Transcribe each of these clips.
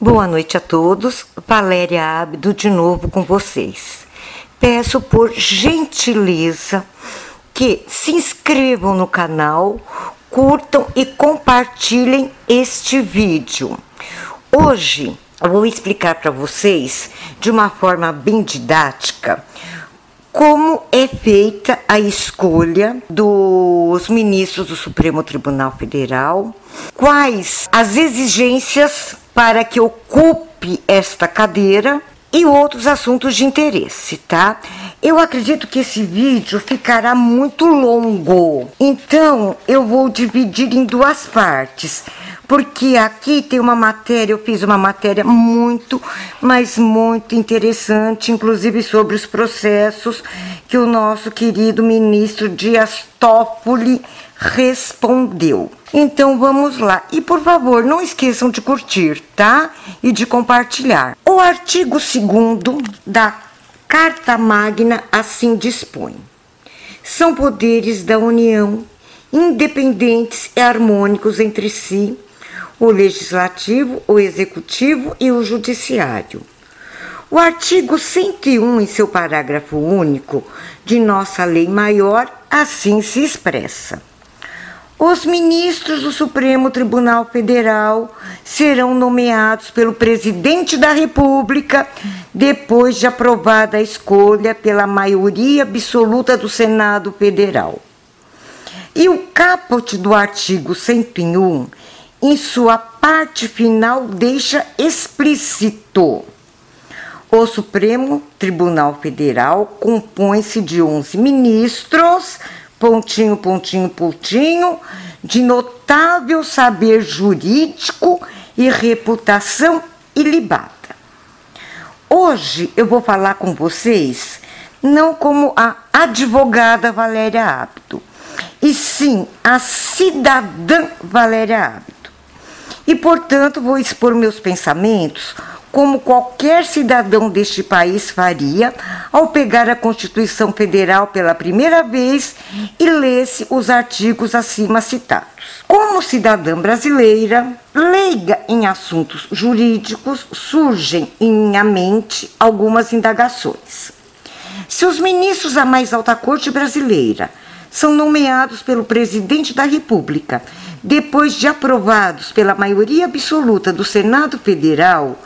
Boa noite a todos. Valéria Abdo de novo com vocês. Peço por gentileza que se inscrevam no canal, curtam e compartilhem este vídeo. Hoje eu vou explicar para vocês de uma forma bem didática como é feita a escolha dos ministros do Supremo Tribunal Federal, quais as exigências para que ocupe esta cadeira e outros assuntos de interesse, tá? Eu acredito que esse vídeo ficará muito longo, então eu vou dividir em duas partes porque aqui tem uma matéria, eu fiz uma matéria muito, mas muito interessante, inclusive sobre os processos que o nosso querido ministro Dias Toffoli respondeu. Então vamos lá. E por favor, não esqueçam de curtir, tá? E de compartilhar. O artigo 2 da Carta Magna assim dispõe: são poderes da União independentes e harmônicos entre si o legislativo, o executivo e o judiciário. O artigo 101, em seu parágrafo único, de nossa lei maior, assim se expressa. Os ministros do Supremo Tribunal Federal serão nomeados pelo presidente da República depois de aprovada a escolha pela maioria absoluta do Senado Federal. E o caput do artigo 101 em sua parte final, deixa explícito. O Supremo Tribunal Federal compõe-se de 11 ministros, pontinho, pontinho, pontinho, de notável saber jurídico e reputação ilibada. Hoje eu vou falar com vocês não como a advogada Valéria Abdo, e sim a cidadã Valéria Abdo e, portanto, vou expor meus pensamentos como qualquer cidadão deste país faria ao pegar a Constituição Federal pela primeira vez e lesse os artigos acima citados. Como cidadã brasileira, leiga em assuntos jurídicos, surgem em minha mente algumas indagações. Se os ministros da mais alta corte brasileira são nomeados pelo presidente da República depois de aprovados pela maioria absoluta do Senado Federal,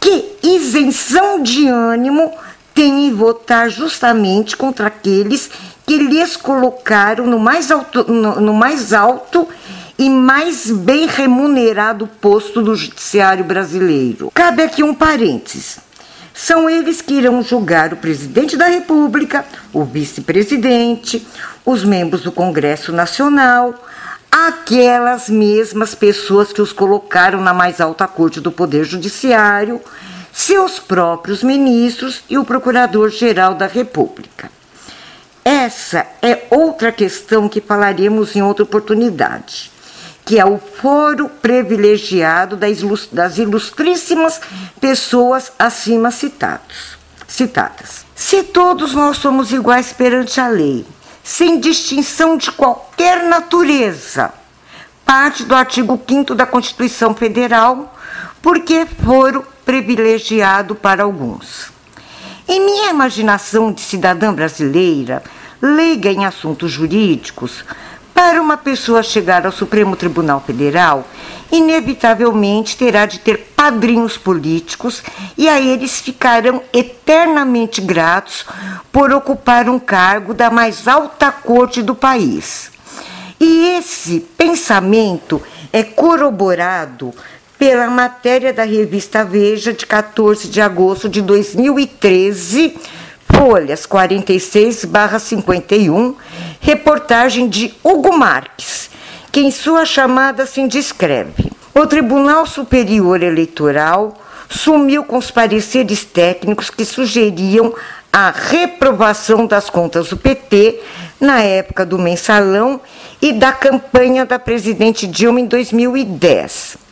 que isenção de ânimo tem em votar justamente contra aqueles que lhes colocaram no mais alto, no, no mais alto e mais bem remunerado posto do judiciário brasileiro. Cabe aqui um parênteses. São eles que irão julgar o presidente da República, o vice-presidente, os membros do Congresso Nacional, aquelas mesmas pessoas que os colocaram na mais alta corte do Poder Judiciário, seus próprios ministros e o Procurador-Geral da República. Essa é outra questão que falaremos em outra oportunidade, que é o foro privilegiado das ilustríssimas pessoas acima citados, citadas. Se todos nós somos iguais perante a lei, sem distinção de qualquer natureza. Parte do artigo 5 da Constituição Federal, porque foram privilegiado para alguns. Em minha imaginação de cidadã brasileira, leiga em assuntos jurídicos, para uma pessoa chegar ao Supremo Tribunal Federal, inevitavelmente terá de ter padrinhos políticos e a eles ficarão eternamente gratos por ocupar um cargo da mais alta corte do país. E esse pensamento é corroborado pela matéria da revista Veja de 14 de agosto de 2013 folhas 46/51, reportagem de Hugo Marques, que em sua chamada se descreve: O Tribunal Superior Eleitoral sumiu com os pareceres técnicos que sugeriam a reprovação das contas do PT na época do mensalão e da campanha da presidente Dilma em 2010.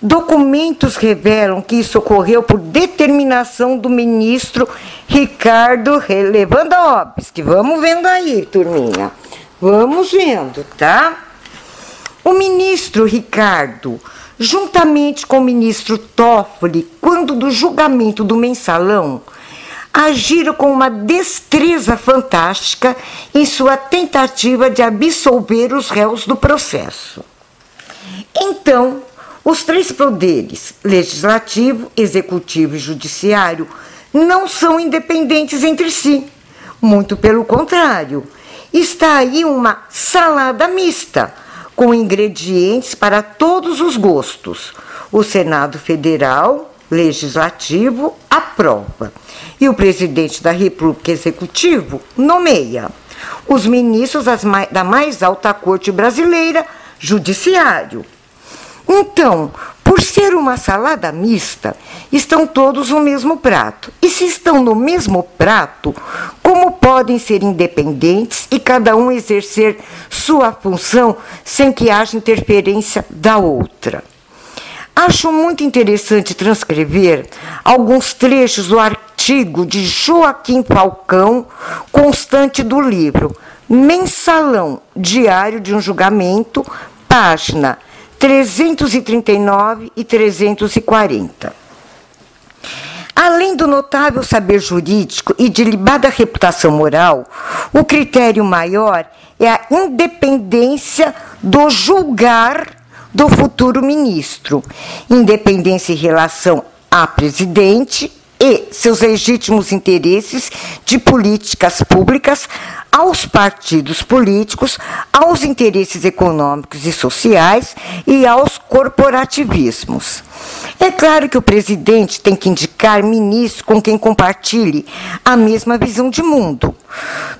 Documentos revelam que isso ocorreu por determinação do ministro Ricardo Lewandowski. Vamos vendo aí, turminha. Vamos vendo, tá? O ministro Ricardo juntamente com o ministro Toffoli, quando do julgamento do mensalão, agiram com uma destreza fantástica em sua tentativa de absolver os réus do processo. Então, os três poderes, legislativo, executivo e judiciário, não são independentes entre si. Muito pelo contrário, está aí uma salada mista, com ingredientes para todos os gostos. O Senado Federal, Legislativo, aprova e o presidente da República Executivo nomeia os ministros da mais alta corte brasileira, Judiciário. Então, por ser uma salada mista, estão todos no mesmo prato. E se estão no mesmo prato, como podem ser independentes e cada um exercer sua função sem que haja interferência da outra? Acho muito interessante transcrever alguns trechos do artigo de Joaquim Falcão, constante do livro Mensalão Diário de um Julgamento, página 339 e 340. Além do notável saber jurídico e de libada reputação moral, o critério maior é a independência do julgar do futuro ministro, independência em relação a presidente e seus legítimos interesses de políticas públicas aos partidos políticos, aos interesses econômicos e sociais e aos corporativismos. É claro que o presidente tem que indicar ministro com quem compartilhe a mesma visão de mundo,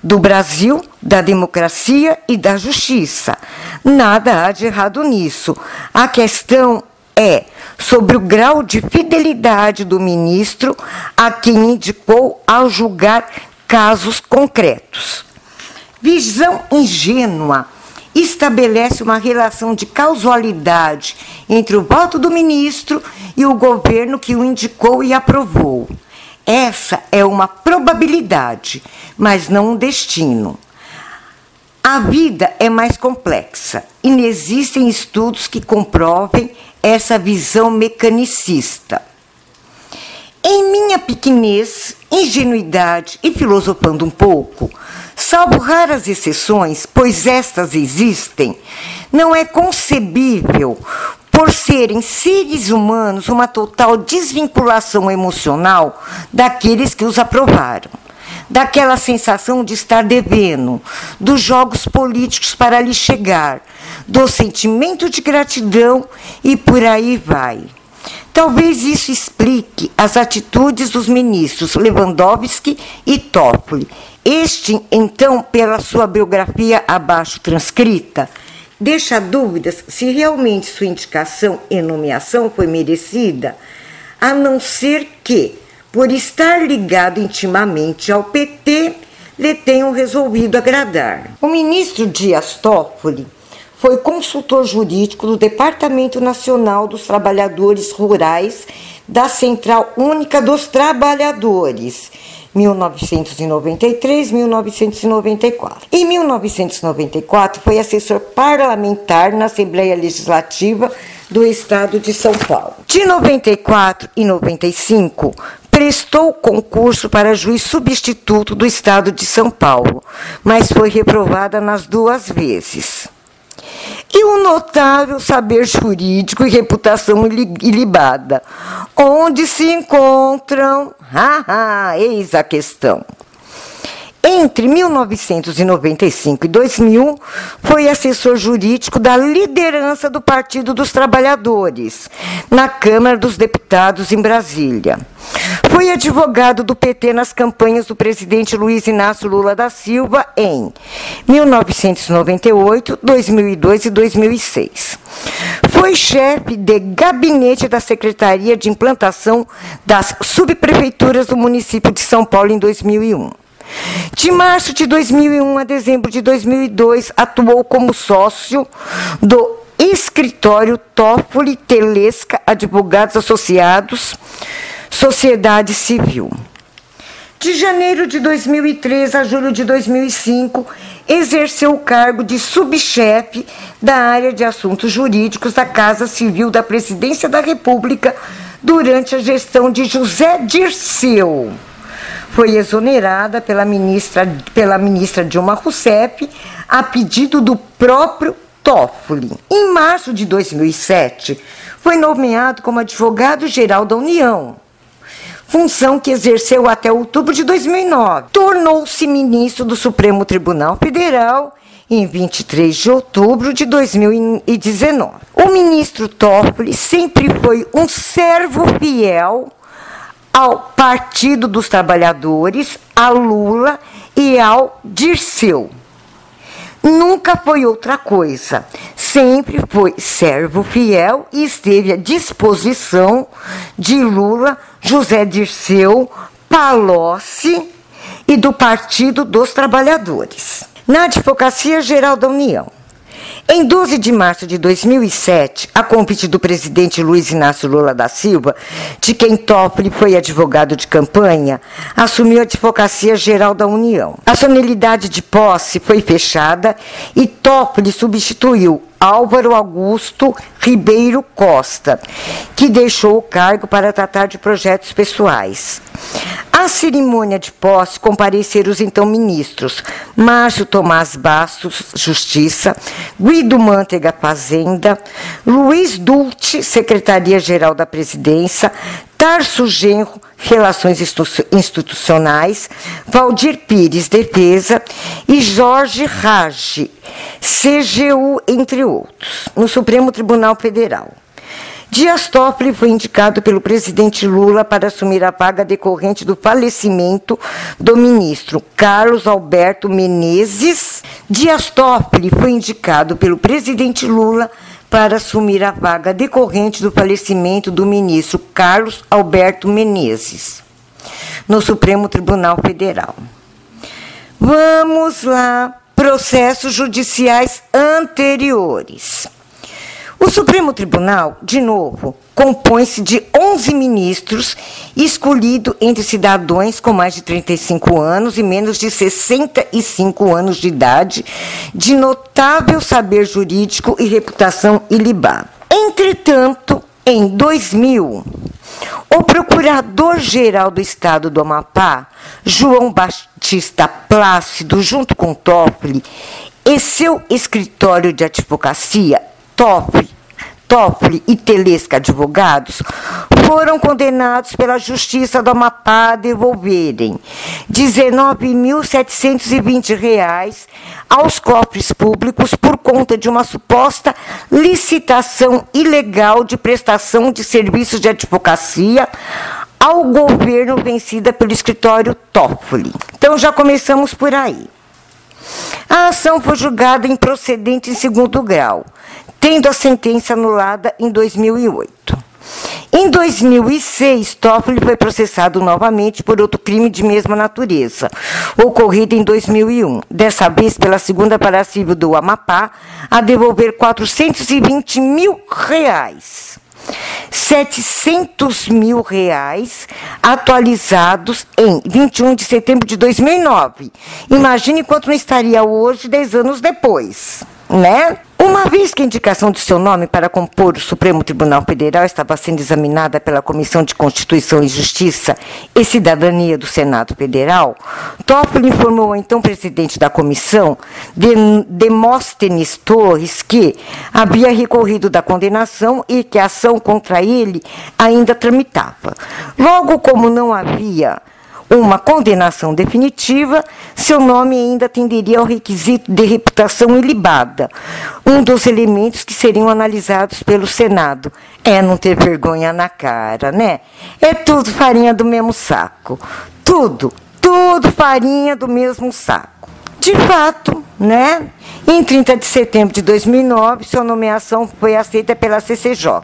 do Brasil, da democracia e da justiça. Nada há de errado nisso. A questão é sobre o grau de fidelidade do ministro a quem indicou ao julgar casos concretos. Visão ingênua estabelece uma relação de causalidade entre o voto do ministro e o governo que o indicou e aprovou. Essa é uma probabilidade, mas não um destino. A vida é mais complexa e não existem estudos que comprovem essa visão mecanicista. Em minha pequenez, ingenuidade e filosofando um pouco, salvo raras exceções, pois estas existem, não é concebível, por serem seres humanos, uma total desvinculação emocional daqueles que os aprovaram daquela sensação de estar devendo, dos jogos políticos para lhe chegar, do sentimento de gratidão e por aí vai. Talvez isso explique as atitudes dos ministros Lewandowski e Toffoli. Este, então, pela sua biografia abaixo transcrita, deixa dúvidas se realmente sua indicação e nomeação foi merecida, a não ser que por estar ligado intimamente ao PT, lhe tenham resolvido agradar. O ministro Dias Toffoli foi consultor jurídico do Departamento Nacional dos Trabalhadores Rurais da Central Única dos Trabalhadores. 1993-1994. Em 1994, foi assessor parlamentar na Assembleia Legislativa do Estado de São Paulo. De 94 e 95, prestou concurso para juiz substituto do Estado de São Paulo, mas foi reprovada nas duas vezes. E um notável saber jurídico e reputação ilibada, onde se encontram, haha, eis a questão. Entre 1995 e 2000, foi assessor jurídico da liderança do Partido dos Trabalhadores, na Câmara dos Deputados em Brasília. Advogado do PT nas campanhas do presidente Luiz Inácio Lula da Silva em 1998, 2002 e 2006. Foi chefe de gabinete da Secretaria de Implantação das Subprefeituras do município de São Paulo em 2001. De março de 2001 a dezembro de 2002, atuou como sócio do escritório Toffoli Telesca Advogados Associados, Sociedade Civil. De janeiro de 2003 a julho de 2005, exerceu o cargo de subchefe da área de assuntos jurídicos da Casa Civil da Presidência da República durante a gestão de José Dirceu. Foi exonerada pela ministra, pela ministra Dilma Rousseff a pedido do próprio Toffoli. Em março de 2007, foi nomeado como advogado-geral da União função que exerceu até outubro de 2009. Tornou-se ministro do Supremo Tribunal Federal em 23 de outubro de 2019. O ministro Toffoli sempre foi um servo fiel ao Partido dos Trabalhadores, a Lula e ao Dirceu. Nunca foi outra coisa. Sempre foi servo fiel e esteve à disposição de Lula, José Dirceu, Palocci e do Partido dos Trabalhadores. Na Advocacia Geral da União, em 12 de março de 2007, a convite do presidente Luiz Inácio Lula da Silva, de quem Toffoli foi advogado de campanha, assumiu a Advocacia Geral da União. A solenidade de posse foi fechada e Toffoli substituiu Álvaro Augusto Ribeiro Costa, que deixou o cargo para tratar de projetos pessoais. À cerimônia de posse compareceram os então ministros Márcio Tomás Bastos, Justiça, Guido Mantega, Fazenda, Luiz Dulce, Secretaria-Geral da Presidência, Tarso Genro, Relações Institucionais, Valdir Pires, Defesa e Jorge Rage, CGU, entre outros, no Supremo Tribunal Federal. Dias Toffoli foi indicado pelo presidente Lula para assumir a vaga decorrente do falecimento do ministro Carlos Alberto Menezes. Dias Toffoli foi indicado pelo presidente Lula para assumir a vaga decorrente do falecimento do ministro Carlos Alberto Menezes no Supremo Tribunal Federal. Vamos lá, processos judiciais anteriores. O Supremo Tribunal, de novo, compõe-se de 11 ministros, escolhido entre cidadãos com mais de 35 anos e menos de 65 anos de idade, de notável saber jurídico e reputação ilibada. Entretanto, em 2000, o Procurador-Geral do Estado do Amapá, João Batista Plácido, junto com Toffoli, e seu escritório de advocacia, Toffoli, Toffoli e Telesca Advogados foram condenados pela Justiça do Amapá a devolverem R$ 19.720 aos cofres públicos por conta de uma suposta licitação ilegal de prestação de serviços de advocacia ao governo vencida pelo escritório Toffoli. Então já começamos por aí. A ação foi julgada improcedente em segundo grau, tendo a sentença anulada em 2008. Em 2006, Toffoli foi processado novamente por outro crime de mesma natureza, ocorrido em 2001, dessa vez pela segunda vara civil do Amapá, a devolver 420 mil reais. 700 mil reais atualizados em 21 de setembro de 2009. Imagine quanto não estaria hoje, 10 anos depois, né? Uma vez que a indicação de seu nome para compor o Supremo Tribunal Federal estava sendo examinada pela Comissão de Constituição e Justiça e Cidadania do Senado Federal, Toffoli informou ao então presidente da comissão, Demóstenes Torres, que havia recorrido da condenação e que a ação contra ele ainda tramitava. Logo, como não havia uma condenação definitiva, seu nome ainda atenderia ao requisito de reputação ilibada, um dos elementos que seriam analisados pelo Senado. É não ter vergonha na cara, né? É tudo farinha do mesmo saco. Tudo, tudo farinha do mesmo saco. De fato, né? Em 30 de setembro de 2009, sua nomeação foi aceita pela CCJ.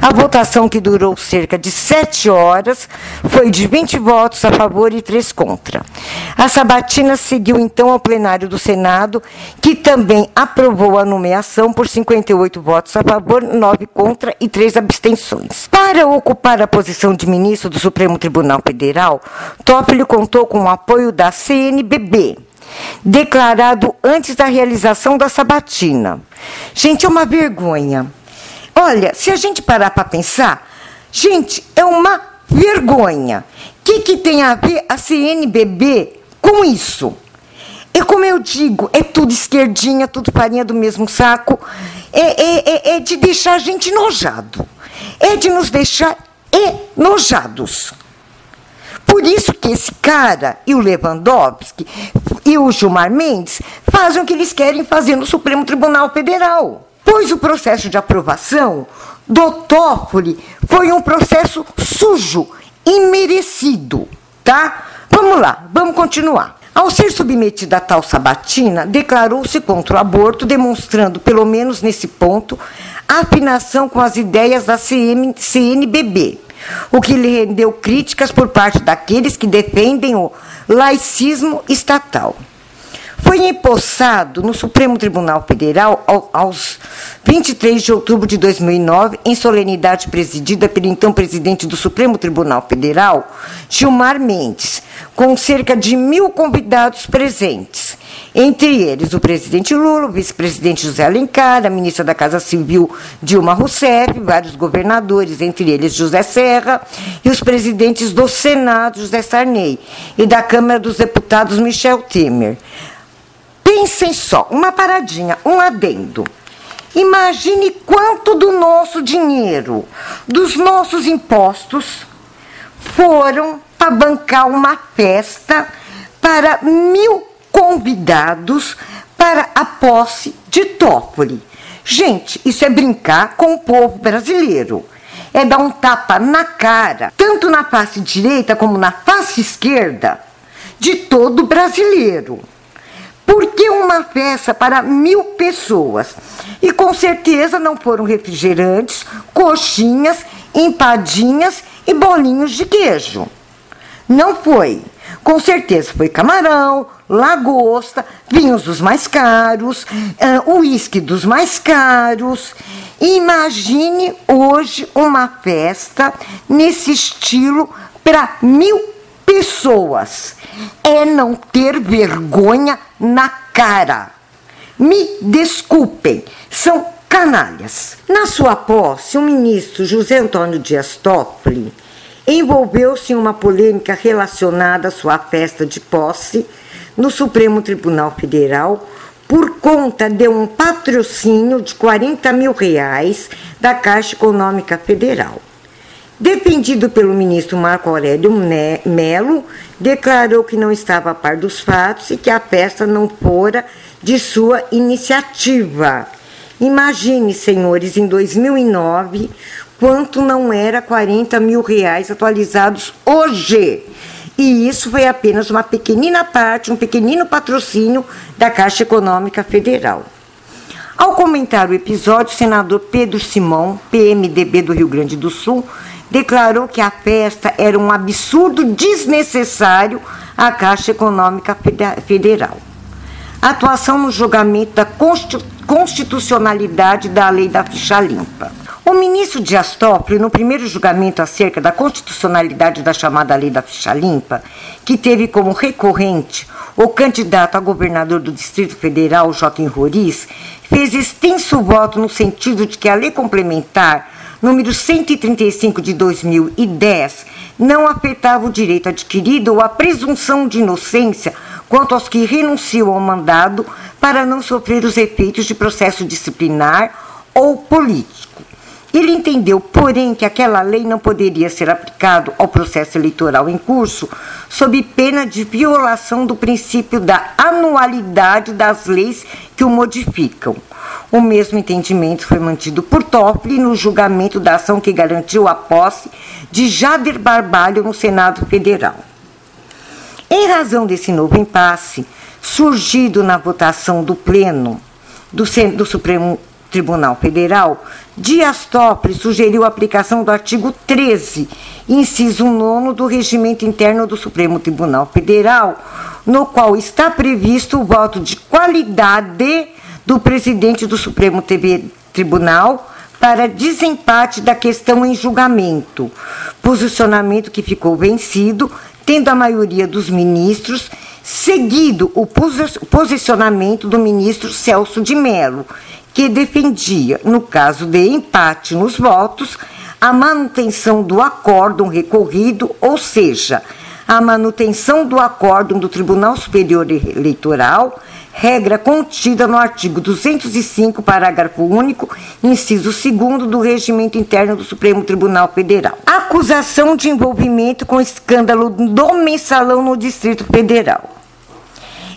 A votação, que durou cerca de sete horas, foi de 20 votos a favor e três contra. A sabatina seguiu então ao plenário do Senado, que também aprovou a nomeação por 58 votos a favor, nove contra e três abstenções. Para ocupar a posição de ministro do Supremo Tribunal Federal, Toffoli contou com o apoio da CNBB declarado antes da realização da sabatina. Gente, é uma vergonha. Olha, se a gente parar para pensar, gente, é uma vergonha. O que, que tem a ver a CNBB com isso? E como eu digo, é tudo esquerdinha, tudo farinha do mesmo saco. É, é, é, é de deixar a gente enojado. É de nos deixar enojados. Por isso que esse cara e o Lewandowski e o Gilmar Mendes fazem o que eles querem fazer no Supremo Tribunal Federal. Pois o processo de aprovação do Toffoli foi um processo sujo, imerecido, tá? Vamos lá, vamos continuar. Ao ser submetida a tal sabatina, declarou-se contra o aborto, demonstrando, pelo menos nesse ponto, afinação com as ideias da CM, CNBB, o que lhe rendeu críticas por parte daqueles que defendem o laicismo estatal foi empossado no Supremo Tribunal Federal aos 23 de outubro de 2009, em solenidade presidida pelo então presidente do Supremo Tribunal Federal, Gilmar Mendes, com cerca de mil convidados presentes. Entre eles, o presidente Lula, o vice-presidente José Alencar, a ministra da Casa Civil Dilma Rousseff, vários governadores, entre eles José Serra, e os presidentes do Senado, José Sarney, e da Câmara dos Deputados, Michel Temer. Pensem só, uma paradinha, um adendo. Imagine quanto do nosso dinheiro, dos nossos impostos, foram para bancar uma festa para mil convidados para a posse de Toffoli. Gente, isso é brincar com o povo brasileiro. É dar um tapa na cara, tanto na face direita como na face esquerda, de todo brasileiro. Por que uma festa para mil pessoas? E com certeza não foram refrigerantes, coxinhas, empadinhas e bolinhos de queijo. Não foi. Com certeza foi camarão, lagosta, vinhos dos mais caros, uh, uísque dos mais caros. Imagine hoje uma festa nesse estilo para mil pessoas. É não ter vergonha na cara. Me desculpem, são canalhas. Na sua posse, o ministro José Antônio Dias Toffoli envolveu-se em uma polêmica relacionada à sua festa de posse no Supremo Tribunal Federal por conta de um patrocínio de 40 mil reais da Caixa Econômica Federal. Defendido pelo ministro Marco Aurélio Melo, declarou que não estava a par dos fatos e que a festa não fora de sua iniciativa. Imagine, senhores, em 2009, quanto não era 40 mil reais atualizados hoje. E isso foi apenas uma pequenina parte, um pequenino patrocínio da Caixa Econômica Federal. Ao comentar o episódio, o senador Pedro Simão, PMDB do Rio Grande do Sul, declarou que a festa era um absurdo desnecessário à Caixa Econômica Federal. A atuação no julgamento da constitucionalidade da lei da ficha limpa. O ministro Dias Toffoli, no primeiro julgamento acerca da constitucionalidade da chamada lei da ficha limpa, que teve como recorrente o candidato a governador do Distrito Federal, Joaquim Roriz, fez extenso voto no sentido de que a lei complementar número 135 de 2010, não afetava o direito adquirido ou a presunção de inocência quanto aos que renunciam ao mandado para não sofrer os efeitos de processo disciplinar ou político. Ele entendeu, porém, que aquela lei não poderia ser aplicada ao processo eleitoral em curso sob pena de violação do princípio da anualidade das leis que o modificam. O mesmo entendimento foi mantido por Toffoli no julgamento da ação que garantiu a posse de Jader Barbalho no Senado Federal. Em razão desse novo impasse, surgido na votação do Pleno do, do Supremo Tribunal Federal, Dias Toffoli sugeriu a aplicação do artigo 13, inciso 9 do Regimento Interno do Supremo Tribunal Federal, no qual está previsto o voto de qualidade do presidente do Supremo Tribunal para desempate da questão em julgamento, posicionamento que ficou vencido, tendo a maioria dos ministros seguido o posicionamento do ministro Celso de Mello, que defendia, no caso de empate nos votos, a manutenção do acórdão recorrido, ou seja, a manutenção do acórdão do Tribunal Superior Eleitoral, regra contida no artigo 205, parágrafo único, inciso 2 do Regimento Interno do Supremo Tribunal Federal. Acusação de envolvimento com escândalo do mensalão no Distrito Federal.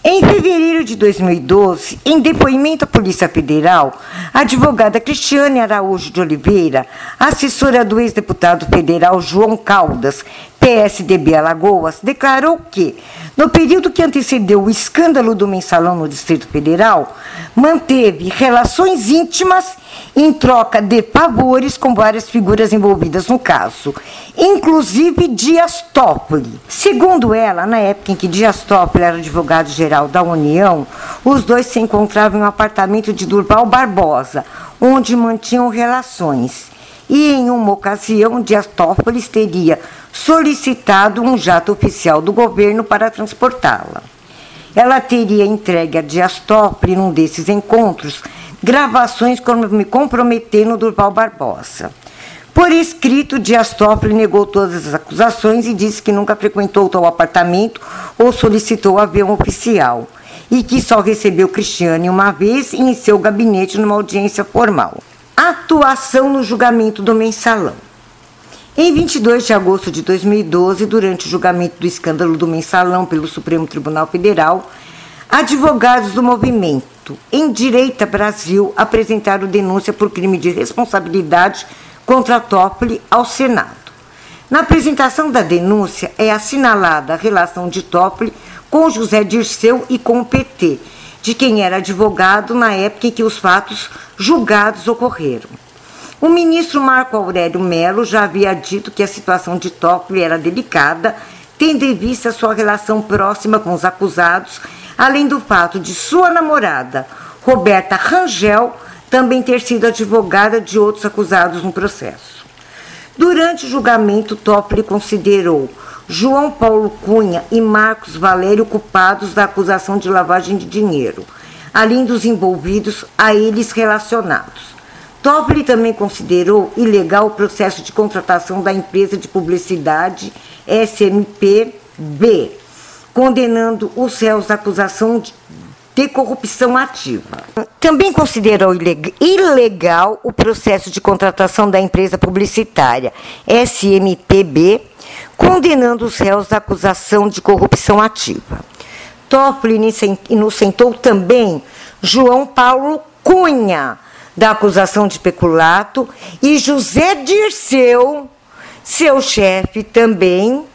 Em fevereiro de 2012, em depoimento à Polícia Federal, a advogada Cristiane Araújo de Oliveira, assessora do ex-deputado federal João Caldas, PSDB Alagoas, declarou que, no período que antecedeu o escândalo do mensalão no Distrito Federal, manteve relações íntimas em troca de favores com várias figuras envolvidas no caso, inclusive Dias Toffoli. Segundo ela, na época em que Dias Toffoli era advogado-geral da União, os dois se encontravam em um apartamento de Durval Barbosa, onde mantinham relações e em uma ocasião Dias Toffoli teria solicitado um jato oficial do governo para transportá-la. Ela teria entregue a Dias Toffoli, num desses encontros, gravações como me comprometendo Durval Barbosa. Por escrito, Dias Toffoli negou todas as acusações e disse que nunca frequentou tal apartamento ou solicitou avião oficial e que só recebeu Cristiane uma vez em seu gabinete numa audiência formal atuação no julgamento do mensalão. Em 22 de agosto de 2012, durante o julgamento do escândalo do mensalão pelo Supremo Tribunal Federal, advogados do movimento Em Direita Brasil apresentaram denúncia por crime de responsabilidade contra Toffoli ao Senado. Na apresentação da denúncia é assinalada a relação de Toffoli com José Dirceu e com o PT, de quem era advogado na época em que os fatos julgados ocorreram. O ministro Marco Aurélio Melo já havia dito que a situação de Toffoli era delicada, tendo em vista sua relação próxima com os acusados, além do fato de sua namorada, Roberta Rangel, também ter sido advogada de outros acusados no processo. Durante o julgamento, Toffoli considerou João Paulo Cunha e Marcos Valério culpados da acusação de lavagem de dinheiro, além dos envolvidos a eles relacionados. Toffoli também considerou ilegal o processo de contratação da empresa de publicidade SMPB, condenando os réus da acusação de corrupção ativa. Também considerou ilegal o processo de contratação da empresa publicitária SMPB condenando os réus da acusação de corrupção ativa. Toffoli inocentou também João Paulo Cunha da acusação de peculato e José Dirceu, seu chefe também,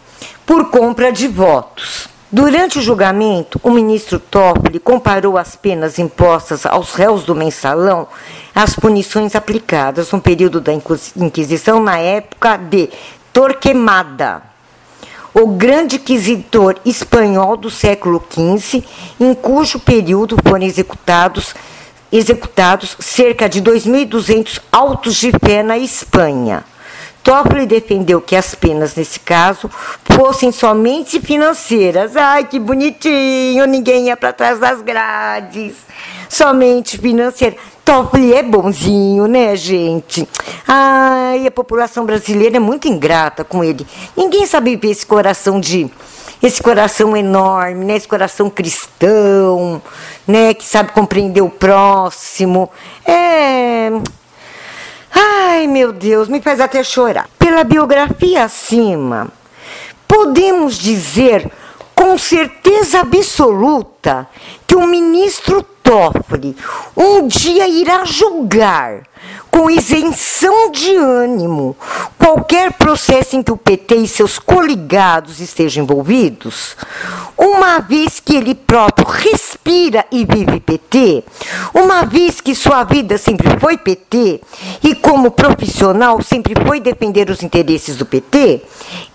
por compra de votos. Durante o julgamento, o ministro Toffoli comparou as penas impostas aos réus do mensalão às punições aplicadas no período da Inquisição na época de Torquemada o grande inquisidor espanhol do século XV, em cujo período foram executados, executados cerca de 2.200 autos de fé na Espanha. Toffoli defendeu que as penas, nesse caso, fossem somente financeiras. Ai, que bonitinho, ninguém ia para trás das grades. Somente financeira. Toffoli é bonzinho, né, gente? Ai, a população brasileira é muito ingrata com ele. Ninguém sabe ver esse coração de esse coração enorme, né? Esse coração cristão, né? Que sabe compreender o próximo. É. Ai, meu Deus, me faz até chorar. Pela biografia acima, podemos dizer com certeza absoluta que o ministro Toffoli um dia irá julgar com isenção de ânimo qualquer processo em que o PT e seus coligados estejam envolvidos, uma vez que ele próprio respira e vive PT, uma vez que sua vida sempre foi PT e como profissional sempre foi defender os interesses do PT,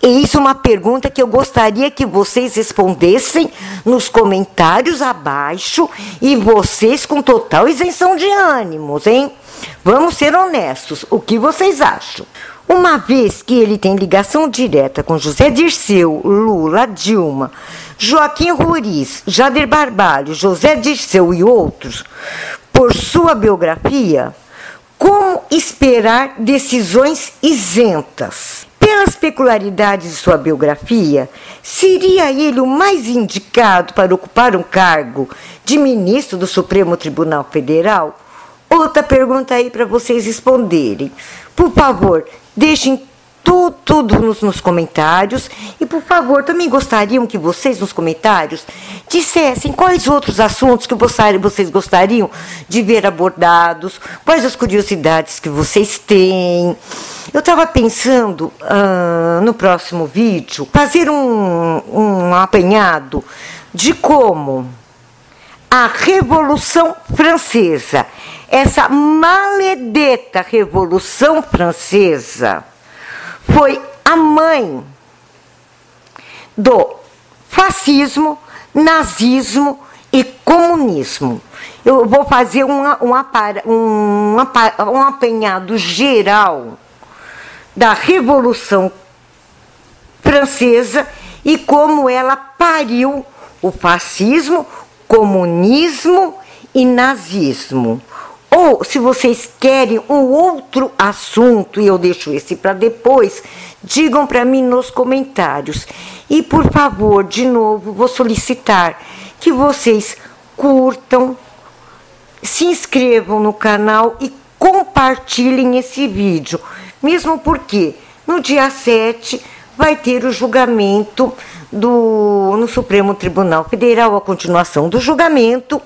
e isso é uma pergunta que eu gostaria que vocês respondessem nos comentários abaixo e vocês com total isenção de ânimos, hein? Vamos ser honestos. O que vocês acham? uma vez que ele tem ligação direta com José Dirceu, Lula, Dilma, Joaquim Roriz, Jader Barbalho, José Dirceu e outros, por sua biografia, como esperar decisões isentas? Pelas peculiaridades de sua biografia, seria ele o mais indicado para ocupar um cargo de ministro do Supremo Tribunal Federal? Outra pergunta aí para vocês responderem. Por favor, deixem tudo, tudo nos, nos, comentários. E, por favor, também gostariam que vocês, nos comentários, dissessem quais outros assuntos que vocês gostariam de ver abordados, quais as curiosidades que vocês têm. Eu estava pensando, uh, no próximo vídeo, fazer um, um apanhado de como a Revolução Francesa, essa maledeta Revolução Francesa, foi a mãe do fascismo, nazismo e comunismo. Eu vou fazer um, um, um, apanhado geral da Revolução Francesa e como ela pariu o fascismo, comunismo e nazismo. Ou, se vocês querem um outro assunto, e eu deixo esse para depois, digam para mim nos comentários. E, por favor, de novo, vou solicitar que vocês curtam, se inscrevam no canal e compartilhem esse vídeo. Mesmo porque no dia 7 vai ter o julgamento do, no Supremo Tribunal Federal, a continuação do julgamento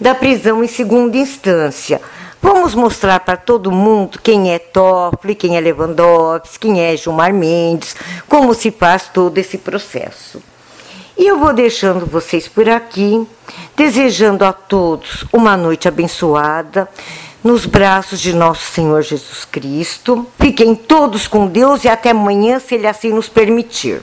da prisão em segunda instância. Vamos mostrar para todo mundo quem é Toffoli, quem é Lewandowski, quem é Gilmar Mendes, como se faz todo esse processo. E eu vou deixando vocês por aqui, desejando a todos uma noite abençoada, nos braços de nosso Senhor Jesus Cristo. Fiquem todos com Deus e até amanhã, se Ele assim nos permitir.